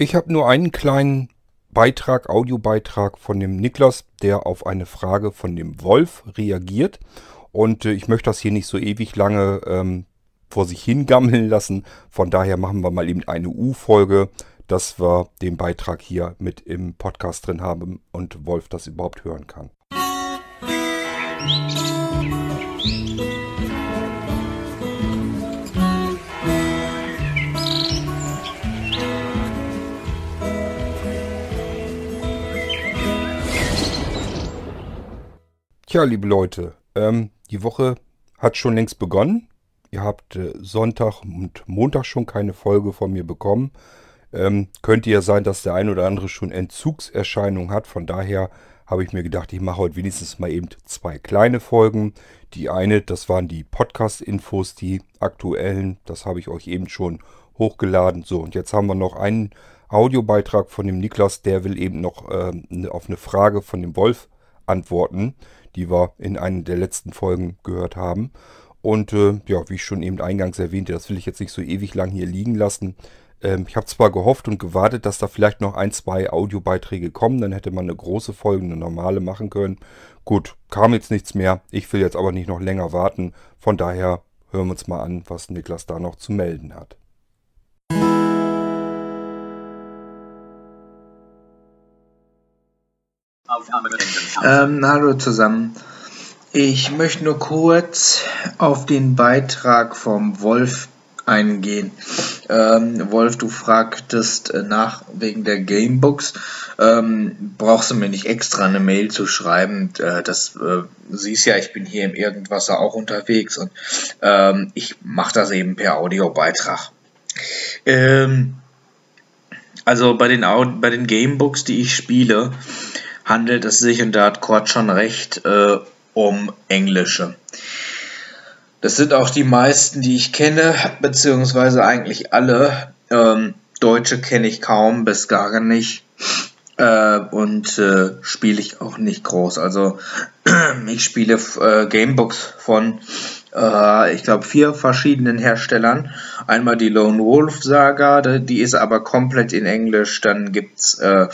Ich habe nur einen kleinen Beitrag, Audiobeitrag von dem Niklas, der auf eine Frage von dem Wolf reagiert. Und äh, ich möchte das hier nicht so ewig lange ähm, vor sich hingammeln lassen. Von daher machen wir mal eben eine U-Folge, dass wir den Beitrag hier mit im Podcast drin haben und Wolf das überhaupt hören kann. Tja, liebe Leute, ähm, die Woche hat schon längst begonnen. Ihr habt äh, Sonntag und Montag schon keine Folge von mir bekommen. Ähm, könnte ja sein, dass der ein oder andere schon Entzugserscheinungen hat. Von daher habe ich mir gedacht, ich mache heute wenigstens mal eben zwei kleine Folgen. Die eine, das waren die Podcast-Infos, die aktuellen. Das habe ich euch eben schon hochgeladen. So, und jetzt haben wir noch einen Audiobeitrag von dem Niklas. Der will eben noch äh, auf eine Frage von dem Wolf antworten die wir in einer der letzten Folgen gehört haben. Und äh, ja, wie ich schon eben eingangs erwähnte, das will ich jetzt nicht so ewig lang hier liegen lassen. Ähm, ich habe zwar gehofft und gewartet, dass da vielleicht noch ein, zwei Audiobeiträge kommen, dann hätte man eine große Folge, eine normale machen können. Gut, kam jetzt nichts mehr. Ich will jetzt aber nicht noch länger warten. Von daher hören wir uns mal an, was Niklas da noch zu melden hat. Ähm, hallo zusammen. Ich möchte nur kurz auf den Beitrag vom Wolf eingehen. Ähm, Wolf, du fragtest äh, nach wegen der Gamebooks. Ähm, brauchst du mir nicht extra eine Mail zu schreiben? Äh, das äh, siehst ja, ich bin hier im Irgendwasser auch unterwegs und ähm, ich mache das eben per Audiobeitrag. Ähm, also bei den, bei den Gamebooks, die ich spiele, handelt es sich, und da hat Kurt schon recht, äh, um englische. Das sind auch die meisten, die ich kenne, beziehungsweise eigentlich alle. Ähm, Deutsche kenne ich kaum bis gar nicht. Äh, und äh, spiele ich auch nicht groß. Also ich spiele äh, Gamebooks von, äh, ich glaube, vier verschiedenen Herstellern. Einmal die Lone Wolf Saga, die ist aber komplett in Englisch. Dann gibt's äh,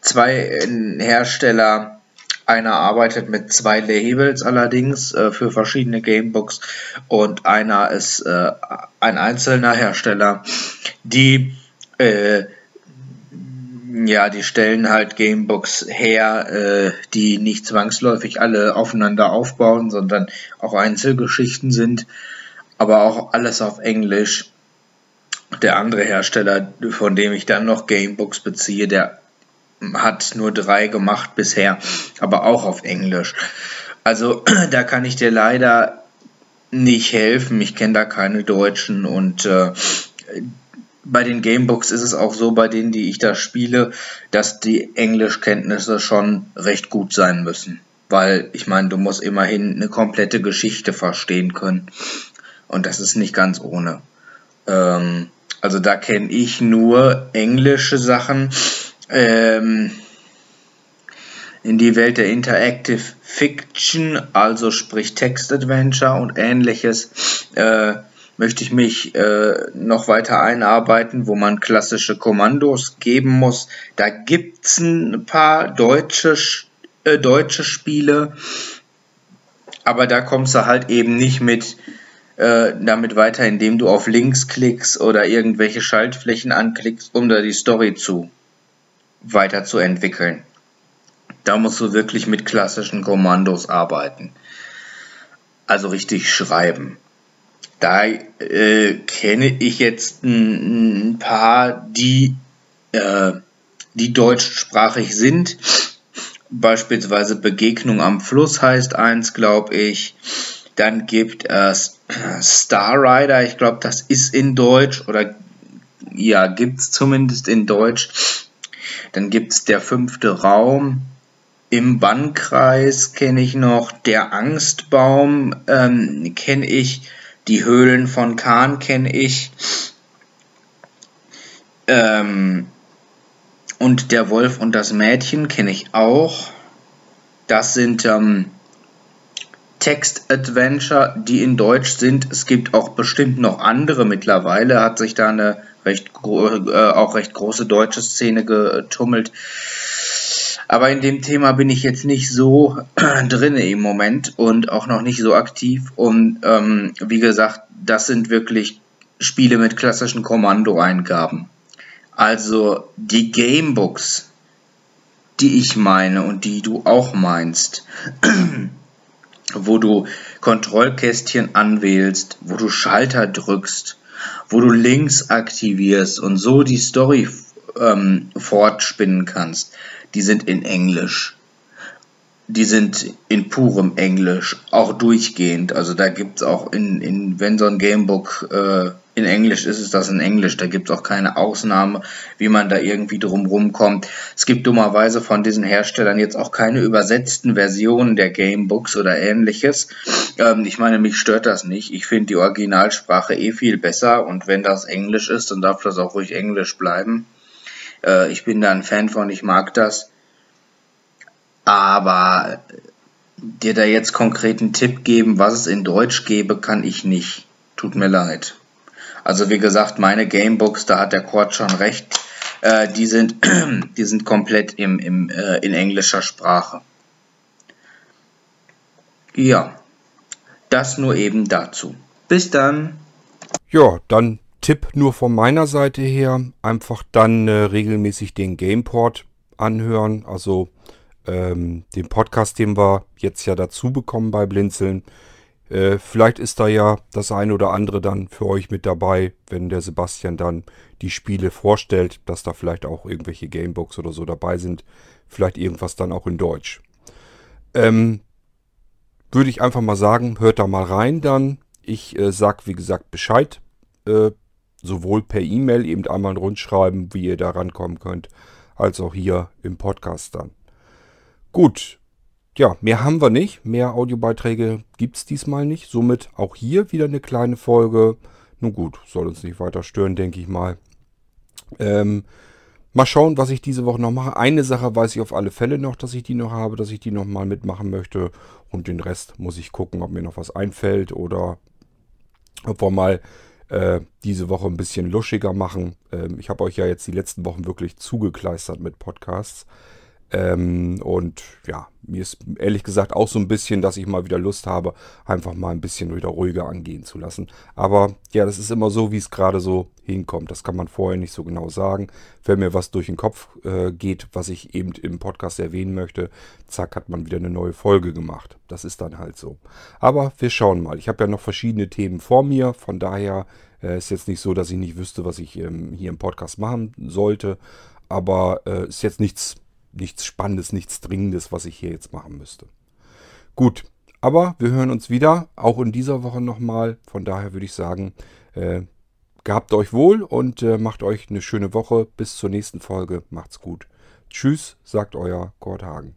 zwei Hersteller. Einer arbeitet mit zwei Labels allerdings äh, für verschiedene Gamebooks und einer ist äh, ein einzelner Hersteller, die äh, ja, die stellen halt Gamebooks her, äh, die nicht zwangsläufig alle aufeinander aufbauen, sondern auch Einzelgeschichten sind, aber auch alles auf Englisch. Der andere Hersteller, von dem ich dann noch Gamebooks beziehe, der hat nur drei gemacht bisher, aber auch auf Englisch. Also da kann ich dir leider nicht helfen. Ich kenne da keine Deutschen und äh, bei den Gamebooks ist es auch so, bei denen, die ich da spiele, dass die Englischkenntnisse schon recht gut sein müssen. Weil ich meine, du musst immerhin eine komplette Geschichte verstehen können. Und das ist nicht ganz ohne. Ähm, also da kenne ich nur englische Sachen ähm, in die Welt der Interactive Fiction, also sprich Text-Adventure und ähnliches, äh, möchte ich mich äh, noch weiter einarbeiten, wo man klassische Kommandos geben muss. Da gibt es ein paar deutsche, äh, deutsche Spiele, aber da kommst du halt eben nicht mit äh, damit weiter, indem du auf Links klickst oder irgendwelche Schaltflächen anklickst, um da die Story zu weiterzuentwickeln. Da musst du wirklich mit klassischen Kommandos arbeiten. Also richtig schreiben. Da äh, kenne ich jetzt ein, paar, die, äh, die deutschsprachig sind. Beispielsweise Begegnung am Fluss heißt eins, glaube ich. Dann gibt es Star Rider, ich glaube, das ist in Deutsch oder ja, gibt es zumindest in Deutsch. Dann gibt es der fünfte Raum. Im Bannkreis kenne ich noch der Angstbaum, ähm, kenne ich. Die Höhlen von Kahn kenne ich. Ähm, und der Wolf und das Mädchen kenne ich auch. Das sind ähm, Text-Adventure, die in Deutsch sind. Es gibt auch bestimmt noch andere mittlerweile, hat sich da eine recht äh, auch recht große deutsche Szene getummelt. Aber in dem Thema bin ich jetzt nicht so drin im Moment und auch noch nicht so aktiv. Und ähm, wie gesagt, das sind wirklich Spiele mit klassischen Kommandoeingaben. Also die Gamebooks, die ich meine und die du auch meinst, wo du Kontrollkästchen anwählst, wo du Schalter drückst, wo du Links aktivierst und so die Story ähm, fortspinnen kannst, die sind in Englisch. Die sind in purem Englisch, auch durchgehend. Also da gibt es auch in, in, wenn so ein Gamebook äh, in Englisch ist, ist das in Englisch. Da gibt es auch keine Ausnahme, wie man da irgendwie drum kommt. Es gibt dummerweise von diesen Herstellern jetzt auch keine übersetzten Versionen der Gamebooks oder ähnliches. Ähm, ich meine, mich stört das nicht. Ich finde die Originalsprache eh viel besser und wenn das Englisch ist, dann darf das auch ruhig Englisch bleiben. Äh, ich bin da ein Fan von, ich mag das. Aber dir da jetzt konkreten Tipp geben, was es in Deutsch gäbe, kann ich nicht. Tut mir leid. Also wie gesagt, meine Gamebooks, da hat der Quad schon recht. Äh, die, sind, die sind komplett im, im, äh, in englischer Sprache. Ja, das nur eben dazu. Bis dann. Ja, dann Tipp nur von meiner Seite her, einfach dann äh, regelmäßig den Gameport anhören, also ähm, den Podcast, den wir jetzt ja dazu bekommen bei Blinzeln. Äh, vielleicht ist da ja das eine oder andere dann für euch mit dabei, wenn der Sebastian dann die Spiele vorstellt, dass da vielleicht auch irgendwelche Gamebooks oder so dabei sind. Vielleicht irgendwas dann auch in Deutsch. Ähm, würde ich einfach mal sagen, hört da mal rein dann. Ich äh, sag wie gesagt Bescheid. Äh, sowohl per E-Mail eben einmal rundschreiben, wie ihr da rankommen könnt, als auch hier im Podcast dann. Gut, ja, mehr haben wir nicht. Mehr Audiobeiträge gibt es diesmal nicht. Somit auch hier wieder eine kleine Folge. Nun gut, soll uns nicht weiter stören, denke ich mal. Ähm, mal schauen, was ich diese Woche noch mache. Eine Sache weiß ich auf alle Fälle noch, dass ich die noch habe, dass ich die noch mal mitmachen möchte. Und den Rest muss ich gucken, ob mir noch was einfällt oder ob wir mal äh, diese Woche ein bisschen luschiger machen. Ähm, ich habe euch ja jetzt die letzten Wochen wirklich zugekleistert mit Podcasts. Ähm, und ja, mir ist ehrlich gesagt auch so ein bisschen, dass ich mal wieder Lust habe, einfach mal ein bisschen wieder ruhiger angehen zu lassen. Aber ja, das ist immer so, wie es gerade so hinkommt. Das kann man vorher nicht so genau sagen. Wenn mir was durch den Kopf äh, geht, was ich eben im Podcast erwähnen möchte, zack, hat man wieder eine neue Folge gemacht. Das ist dann halt so. Aber wir schauen mal. Ich habe ja noch verschiedene Themen vor mir. Von daher äh, ist jetzt nicht so, dass ich nicht wüsste, was ich ähm, hier im Podcast machen sollte. Aber äh, ist jetzt nichts nichts Spannendes, nichts Dringendes, was ich hier jetzt machen müsste. Gut, aber wir hören uns wieder, auch in dieser Woche nochmal. Von daher würde ich sagen, äh, gehabt euch wohl und äh, macht euch eine schöne Woche. Bis zur nächsten Folge. Macht's gut. Tschüss, sagt euer Kurt Hagen.